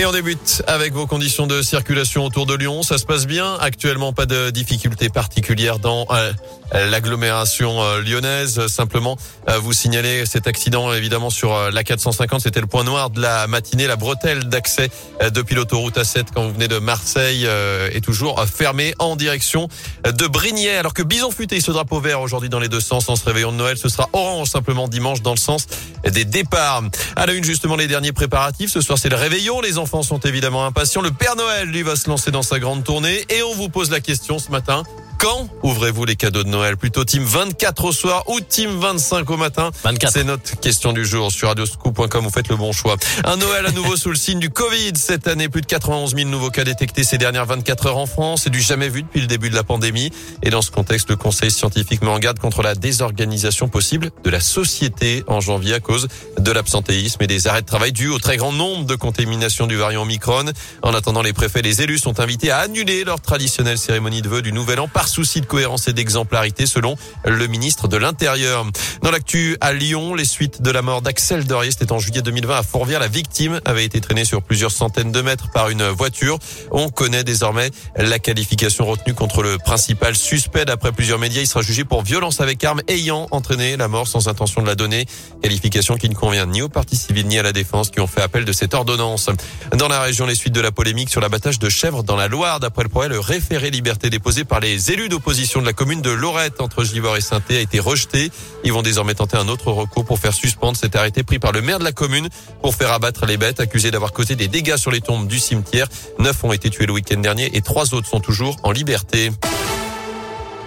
Et on débute avec vos conditions de circulation autour de Lyon. Ça se passe bien. Actuellement, pas de difficultés particulières dans euh, l'agglomération euh, lyonnaise. Simplement, euh, vous signalez cet accident évidemment sur la 450. C'était le point noir de la matinée. La bretelle d'accès depuis l'autoroute A7 quand vous venez de Marseille est toujours fermée en direction de Brignais. Alors que Bison Futé, ce drapeau vert aujourd'hui dans les deux sens en se réveillant de Noël, ce sera orange simplement dimanche dans le sens des départs. À la une justement les derniers préparatifs. Ce soir c'est le réveillon. Les enfants enfants sont évidemment impatients. Le Père Noël, lui, va se lancer dans sa grande tournée. Et on vous pose la question ce matin. Quand ouvrez-vous les cadeaux de Noël? Plutôt team 24 au soir ou team 25 au matin? 24. C'est notre question du jour sur radioscoop.com. Vous faites le bon choix. Un Noël à nouveau sous le signe du Covid. Cette année, plus de 91 000 nouveaux cas détectés ces dernières 24 heures en France. C'est du jamais vu depuis le début de la pandémie. Et dans ce contexte, le Conseil scientifique met en garde contre la désorganisation possible de la société en janvier à cause de l'absentéisme et des arrêts de travail dus au très grand nombre de contaminations du variant Omicron. En attendant, les préfets et les élus sont invités à annuler leur traditionnelle cérémonie de vœux du Nouvel An par souci de cohérence et d'exemplarité selon le ministre de l'Intérieur. Dans l'actu à Lyon, les suites de la mort d'Axel Doris, c'était en juillet 2020 à Fourvière. La victime avait été traînée sur plusieurs centaines de mètres par une voiture. On connaît désormais la qualification retenue contre le principal suspect. D'après plusieurs médias, il sera jugé pour violence avec arme ayant entraîné la mort sans intention de la donner. Qualification qui ne convient ni aux partis civils ni à la défense qui ont fait appel de cette ordonnance. Dans la région, les suites de la polémique sur l'abattage de chèvres dans la Loire. D'après le progrès, le référé liberté déposé par les élus d'opposition de la commune de Lorette entre Givor et saint a été rejeté. Ils vont désormais tenter un autre recours pour faire suspendre cet arrêté pris par le maire de la commune pour faire abattre les bêtes accusées d'avoir causé des dégâts sur les tombes du cimetière. Neuf ont été tués le week-end dernier et trois autres sont toujours en liberté.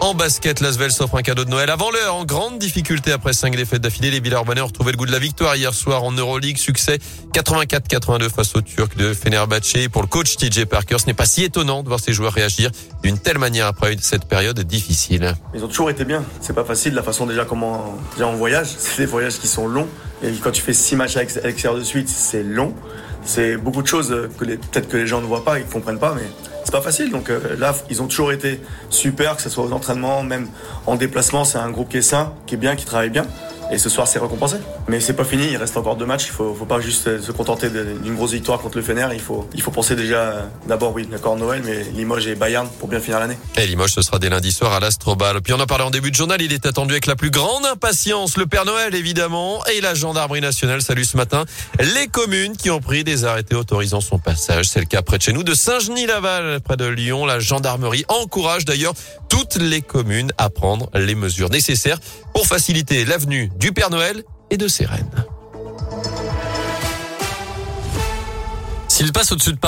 En basket, Lasvel s'offre un cadeau de Noël avant l'heure. En grande difficulté après cinq défaites d'affilée, les Villeurbanais ont retrouvé le goût de la victoire hier soir en Euroleague. Succès 84-82 face aux Turcs de Fenerbahçe. Pour le coach TJ Parker, ce n'est pas si étonnant de voir ses joueurs réagir d'une telle manière après cette période difficile. Ils ont toujours été bien. C'est pas facile la façon déjà comment déjà on voyage. C'est des voyages qui sont longs. Et quand tu fais six matchs à l'extérieur de suite, c'est long. C'est beaucoup de choses que peut-être que les gens ne voient pas, ils comprennent pas, mais pas facile. Donc euh, là, ils ont toujours été super, que ce soit aux entraînements, même en déplacement. C'est un groupe qui est sain, qui est bien, qui travaille bien. Et ce soir, c'est récompensé. Mais c'est pas fini, il reste encore deux matchs. Il faut, faut pas juste se contenter d'une grosse victoire contre le Fener. Il faut, il faut penser déjà, d'abord, oui, d'accord, Noël, mais Limoges et Bayern pour bien finir l'année. Et Limoges, ce sera dès lundi soir à l'Astrobal. Puis on en parlait en début de journal, il est attendu avec la plus grande impatience. Le Père Noël, évidemment, et la gendarmerie nationale salue ce matin les communes qui ont pris des arrêtés autorisant son passage. C'est le cas près de chez nous, de Saint-Genis-Laval, près de Lyon. La gendarmerie encourage d'ailleurs toutes les communes à prendre les mesures nécessaires pour faciliter l'avenue du Père Noël et de ses reines. S'il passe au-dessus de